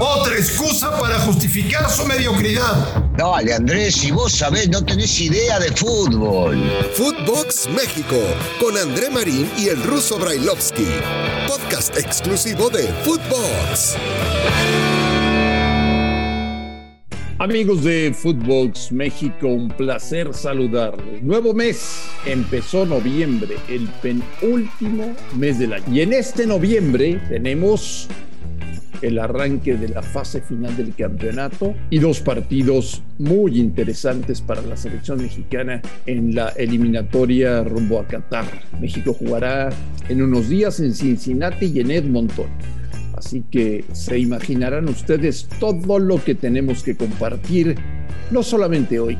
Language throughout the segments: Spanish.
Otra excusa para justificar su mediocridad. Dale, Andrés, si vos sabés, no tenés idea de fútbol. Footbox México, con André Marín y el ruso Brailovsky. Podcast exclusivo de Footbox. Amigos de Footbox México, un placer saludarlos. Nuevo mes, empezó noviembre, el penúltimo mes del año. Y en este noviembre tenemos el arranque de la fase final del campeonato y dos partidos muy interesantes para la selección mexicana en la eliminatoria rumbo a Qatar. México jugará en unos días en Cincinnati y en Edmonton. Así que se imaginarán ustedes todo lo que tenemos que compartir, no solamente hoy,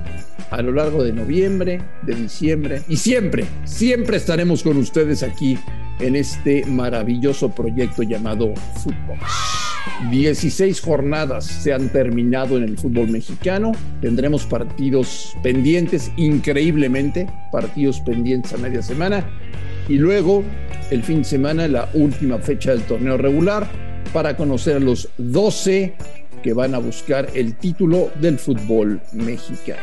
a lo largo de noviembre, de diciembre y siempre, siempre estaremos con ustedes aquí en este maravilloso proyecto llamado Fútbol. 16 jornadas se han terminado en el fútbol mexicano. Tendremos partidos pendientes, increíblemente, partidos pendientes a media semana. Y luego, el fin de semana, la última fecha del torneo regular para conocer a los 12 que van a buscar el título del fútbol mexicano.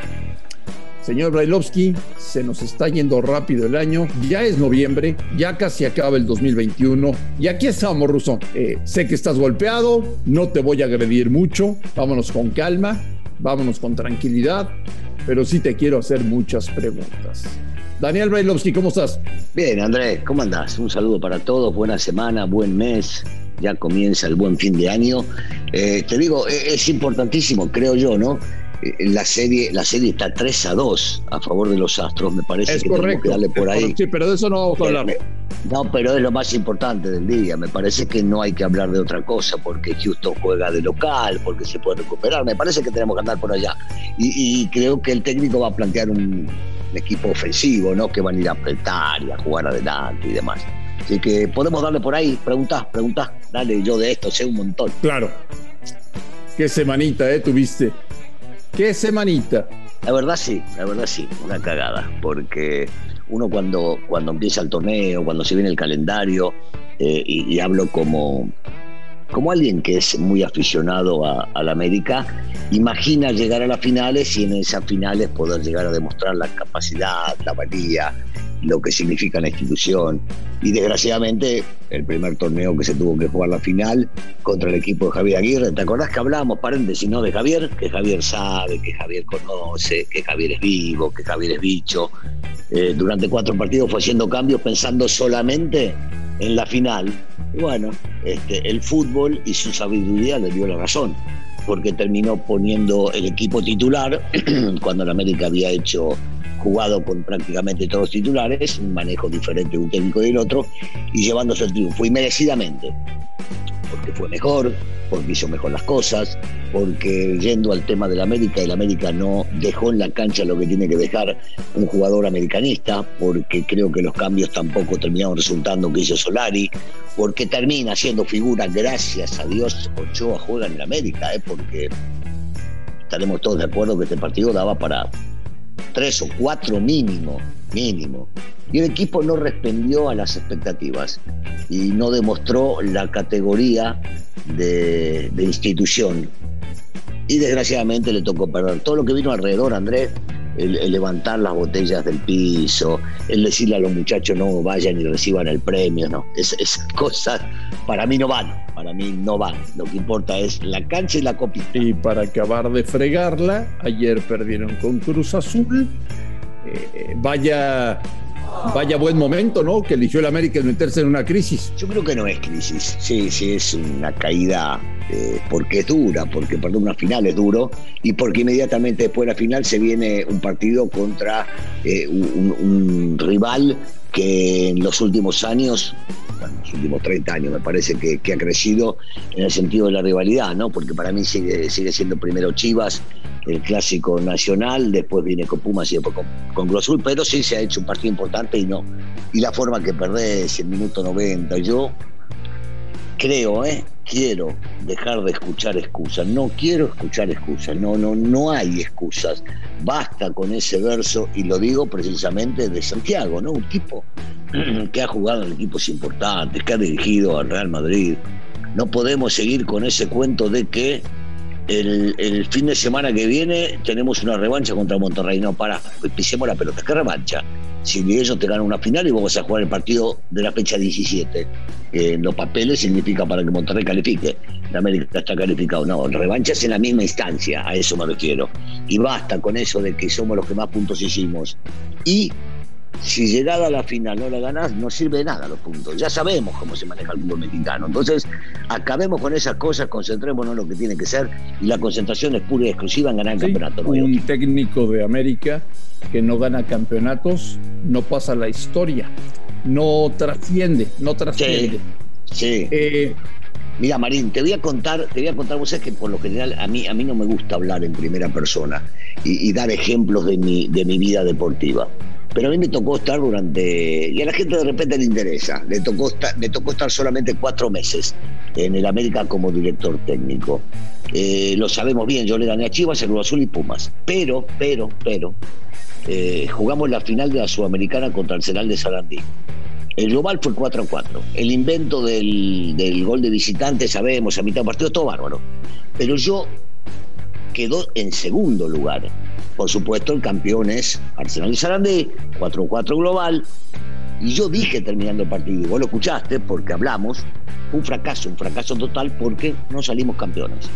Señor Brailovsky, se nos está yendo rápido el año, ya es noviembre, ya casi acaba el 2021 y aquí estamos, Russo. Eh, sé que estás golpeado, no te voy a agredir mucho, vámonos con calma, vámonos con tranquilidad, pero sí te quiero hacer muchas preguntas. Daniel Brailovsky, ¿cómo estás? Bien, Andrés, ¿cómo andás? Un saludo para todos, buena semana, buen mes, ya comienza el buen fin de año. Eh, te digo, e-, es importantísimo, creo yo, ¿no? Eh, la serie, la serie está 3 a 2 a favor de los Astros, me parece es que correcto, que darle por ahí. Sí, pero de eso no vamos a hablar. No, pero es lo más importante del día. Me parece que no hay que hablar de otra cosa porque Houston juega de local, porque se puede recuperar. Me parece que tenemos que andar por allá. Y, y creo que el técnico va a plantear un equipo ofensivo, ¿no? Que van a ir a apretar y a jugar adelante y demás. Así que podemos darle por ahí, preguntás, preguntás, dale, yo de esto sé un montón. Claro. Qué semanita, ¿eh? Tuviste. Qué semanita. La verdad sí, la verdad sí, una cagada, porque uno cuando, cuando empieza el torneo, cuando se viene el calendario, eh, y, hablo como, como alguien que es muy aficionado a, a, la América, imagina llegar a las finales y en esas finales poder llegar a demostrar la capacidad, la valía, lo que significa la institución. Y desgraciadamente, el primer torneo que se tuvo que jugar la final contra el equipo de Javier Aguirre. ¿Te acordás que hablábamos, paréntesis, no de Javier? Que Javier sabe, que Javier conoce, que Javier es vivo, que Javier es bicho. Eh, durante cuatro partidos fue haciendo cambios pensando solamente en la final. Y bueno, este, el fútbol y su sabiduría le dio la razón, porque terminó poniendo el equipo titular cuando la América había hecho jugado con prácticamente todos los titulares, un manejo diferente de un técnico y del otro, y llevándose el triunfo, y merecidamente, porque fue mejor, porque hizo mejor las cosas, porque yendo al tema del América, el América no dejó en la cancha lo que tiene que dejar un jugador americanista, porque creo que los cambios tampoco terminaron resultando que hizo Solari, porque termina siendo figura, gracias a Dios, Ochoa juega en el América, ¿eh? porque estaremos todos de acuerdo que este partido daba para tres o cuatro mínimo, mínimo. Y el equipo no respondió a las expectativas y no demostró la categoría de, institución. Y desgraciadamente le tocó perder. Todo lo que vino alrededor, Andrés, el, el, levantar las botellas del piso, el decirle a los muchachos no vayan y reciban el premio, no. Es, esas cosas para mí no van, para mí no van. Lo que importa es la cancha y la copita. Y para acabar de fregarla, ayer perdieron con Cruz Azul. Eh, vaya vaya buen momento, ¿no? Que eligió el América de meterse en una crisis. Yo creo que no es crisis, sí, sí, es una caída eh, porque es dura, porque perder una final es duro y porque inmediatamente después de la final se viene un partido contra eh, un, un, rival que en los últimos años, bueno, los últimos 30 años me parece que, ha crecido en el sentido de la rivalidad, ¿no? Porque para mí sigue, sigue siendo primero Chivas, el clásico nacional, después viene con Pumas y después con, con pero sí se ha hecho un partido importante y no. Y la forma que perdés, el minuto 90, yo creo, ¿eh? quiero dejar de escuchar excusas, no quiero escuchar excusas, no, no, no hay excusas, basta con ese verso y lo digo precisamente de Santiago, ¿no? Un tipo que ha jugado en equipos importantes, que ha dirigido al Real Madrid, No podemos seguir con ese cuento de que el, fin de semana que viene tenemos una revancha contra Monterrey. No, para, pisemos la pelota. ¿Qué revancha? Si ellos te ganan una final y vamos a jugar el partido de la fecha 17. en los papeles significa para que Monterrey califique. La América está calificado. No, revancha es en la misma instancia, a eso me refiero. Y basta con eso de que somos los que más puntos hicimos. Y si llegada a la final no la ganás, no sirve de nada los puntos. Ya sabemos cómo se maneja el fútbol mexicano. Entonces, acabemos con esas cosas, concentrémonos en lo que tiene que ser y la concentración es pura y exclusiva en ganar el campeonato. un técnico de América que no gana campeonatos no pasa la historia, no trasciende, no trasciende. Sí. Eh, Mira, Marín, te voy a contar, te voy a contar, vos sabés que por lo general a mí, a mí no me gusta hablar en primera persona y, y dar ejemplos de mi, de mi vida deportiva pero a mí me tocó estar durante, y a la gente de repente le interesa, le tocó estar, me tocó estar solamente cuatro meses en el América como director técnico. Eh, lo sabemos bien, yo le gané a Chivas, Cruz Azul y Pumas, pero, pero, pero, eh, jugamos la final de la Sudamericana contra el de Sarandí. El global fue 4 a 4. El invento del, del gol de visitante, sabemos, a mitad de partido, todo bárbaro. Pero yo quedó en segundo lugar por supuesto, el campeón es Arsenal y Sarandí, 4-4 global. Y yo dije terminando el partido, y vos lo escuchaste porque hablamos, un fracaso, un fracaso total porque no salimos campeones.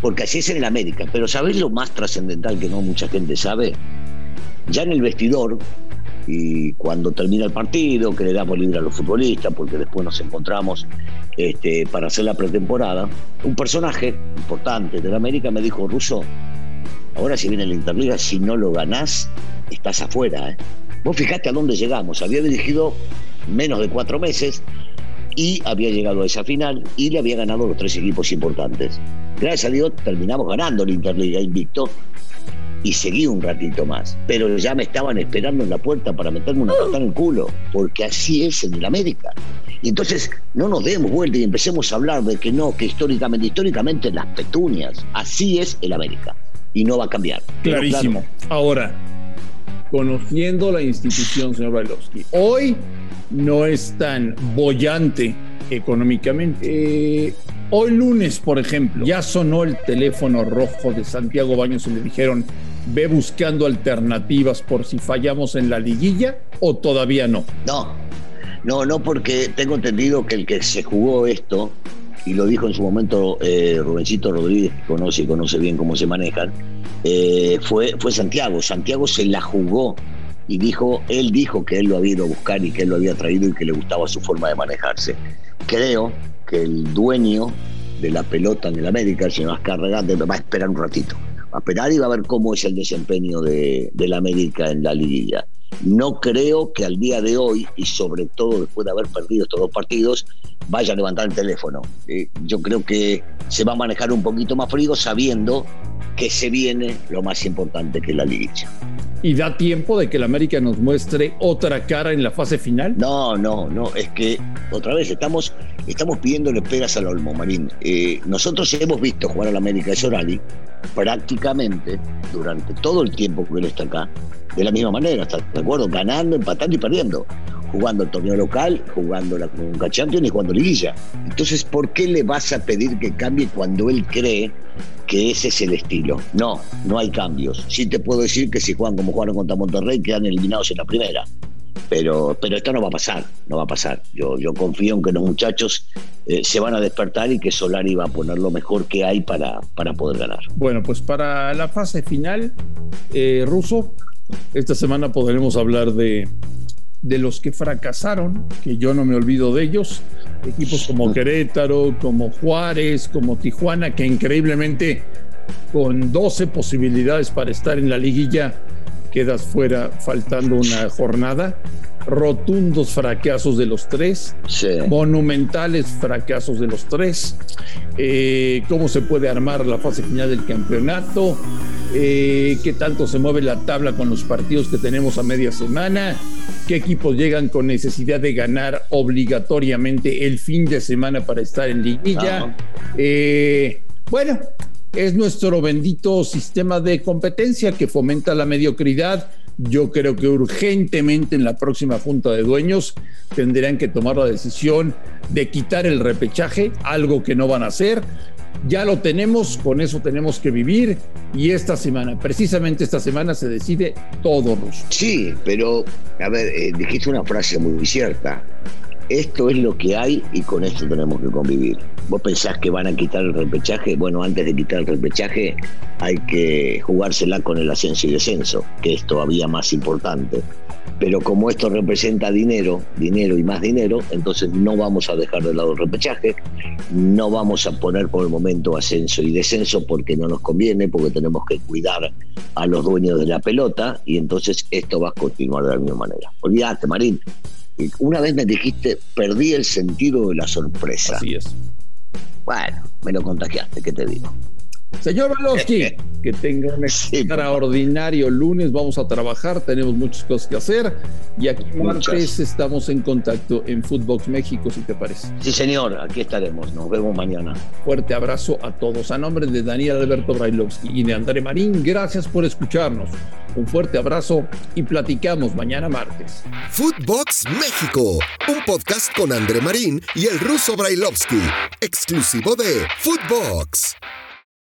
Porque así es en el América. Pero ¿sabés lo más trascendental que no mucha gente sabe? Ya en el vestidor, y cuando termina el partido, que le damos libre a los futbolistas, porque después nos encontramos este, para hacer la pretemporada, un personaje importante del América me dijo, Russo, Ahora si viene la Interliga, si no lo ganás, estás afuera. ¿eh? Vos fijate a dónde llegamos. Había dirigido menos de cuatro meses y había llegado a esa final y le había ganado los tres equipos importantes. Gracias a Dios terminamos ganando la Interliga invicto y seguí un ratito más. Pero ya me estaban esperando en la puerta para meterme una patada en el culo, porque así es en el América. Y entonces no nos demos vuelta y empecemos a hablar de que no, que históricamente, históricamente las petunias, así es el América y no va a cambiar. Clarísimo. Ahora, conociendo la institución, señor Bailovsky, hoy no es tan bollante económicamente. Eh, hoy lunes, por ejemplo, ya sonó el teléfono rojo de Santiago Baños y le dijeron, ve buscando alternativas por si fallamos en la liguilla o todavía no. No, no, no, porque tengo entendido que el que se jugó esto y lo dijo en su momento eh, Rubencito Rodríguez, que conoce y conoce bien cómo se manejan, eh, fue, fue Santiago. Santiago se la jugó y dijo, él dijo que él lo había ido a buscar y que él lo había traído y que le gustaba su forma de manejarse. Creo que el dueño de la pelota en el América, el señor Azcárraga, va a esperar un ratito. Va a esperar y va a ver cómo es el desempeño de, del América en la liguilla. No creo que al día de hoy, y sobre todo después de haber perdido estos dos partidos, vaya a levantar el teléfono. Eh, yo creo que se va a manejar un poquito más frío sabiendo que se viene lo más importante que es la liguilla. ¿Y da tiempo de que el América nos muestre otra cara en la fase final? No, no, no. Es que otra vez estamos, estamos pidiéndole pegas al Olmo, Marín. Eh, nosotros hemos visto jugar al América de Sorali prácticamente durante todo el tiempo que él está acá de la misma manera, ¿estás de acuerdo? Ganando, empatando y perdiendo. Jugando el torneo local, jugando la Conca Champions y jugando liguilla. Entonces, ¿por qué le vas a pedir que cambie cuando él cree que ese es el estilo? No, no hay cambios. Sí te puedo decir que si juegan como jugaron contra Monterrey, quedan eliminados en la primera. Pero, pero esto no va a pasar, no va a pasar. Yo, yo confío en que los muchachos eh, se van a despertar y que Solari va a poner lo mejor que hay para, para poder ganar. Bueno, pues para la fase final, eh, Ruso, esta semana podremos hablar de, de los que fracasaron, que yo no me olvido de ellos, equipos como Querétaro, como Juárez, como Tijuana, que increíblemente con 12 posibilidades para estar en la liguilla, quedas fuera faltando una jornada. Rotundos fracasos de los tres, monumentales fracasos de los tres, eh, cómo se puede armar la fase final del campeonato, eh, qué tanto se mueve la tabla con los partidos que tenemos a media semana, qué equipos llegan con necesidad de ganar obligatoriamente el fin de semana para estar en liguilla. Eh, bueno, es nuestro bendito sistema de competencia que fomenta la mediocridad. Yo creo que urgentemente en la próxima junta de dueños tendrían que tomar la decisión de quitar el repechaje, algo que no van a hacer. Ya lo tenemos, con eso tenemos que vivir y esta semana, precisamente esta semana se decide todo, Ruso. Sí, pero, a ver, eh, dijiste una frase muy cierta esto es lo que hay y con esto tenemos que convivir. ¿Vos pensás que van a quitar el repechaje? Bueno, antes de quitar el repechaje hay que jugársela con el ascenso y descenso, que es todavía más importante. Pero como esto representa dinero, dinero y más dinero, entonces no vamos a dejar de lado el repechaje, no vamos a poner por el momento ascenso y descenso porque no nos conviene, porque tenemos que cuidar a los dueños de la pelota y entonces esto va a continuar de la misma manera. Olvídate, Marín, una vez me dijiste, perdí el sentido de la sorpresa. Así es. Bueno, me lo contagiaste, ¿qué te digo? Señor Valosky, que tenga un extraordinario lunes. Vamos a trabajar, tenemos muchas cosas que hacer. Y aquí martes estamos en contacto en Footbox México, si te parece. Sí, señor, aquí estaremos. Nos vemos mañana. Fuerte abrazo a todos. A nombre de Daniel Alberto Brailovsky y de André Marín, gracias por escucharnos. Un fuerte abrazo y platicamos mañana martes. Footbox México, un podcast con André Marín y el ruso Brailovsky, exclusivo de Footbox.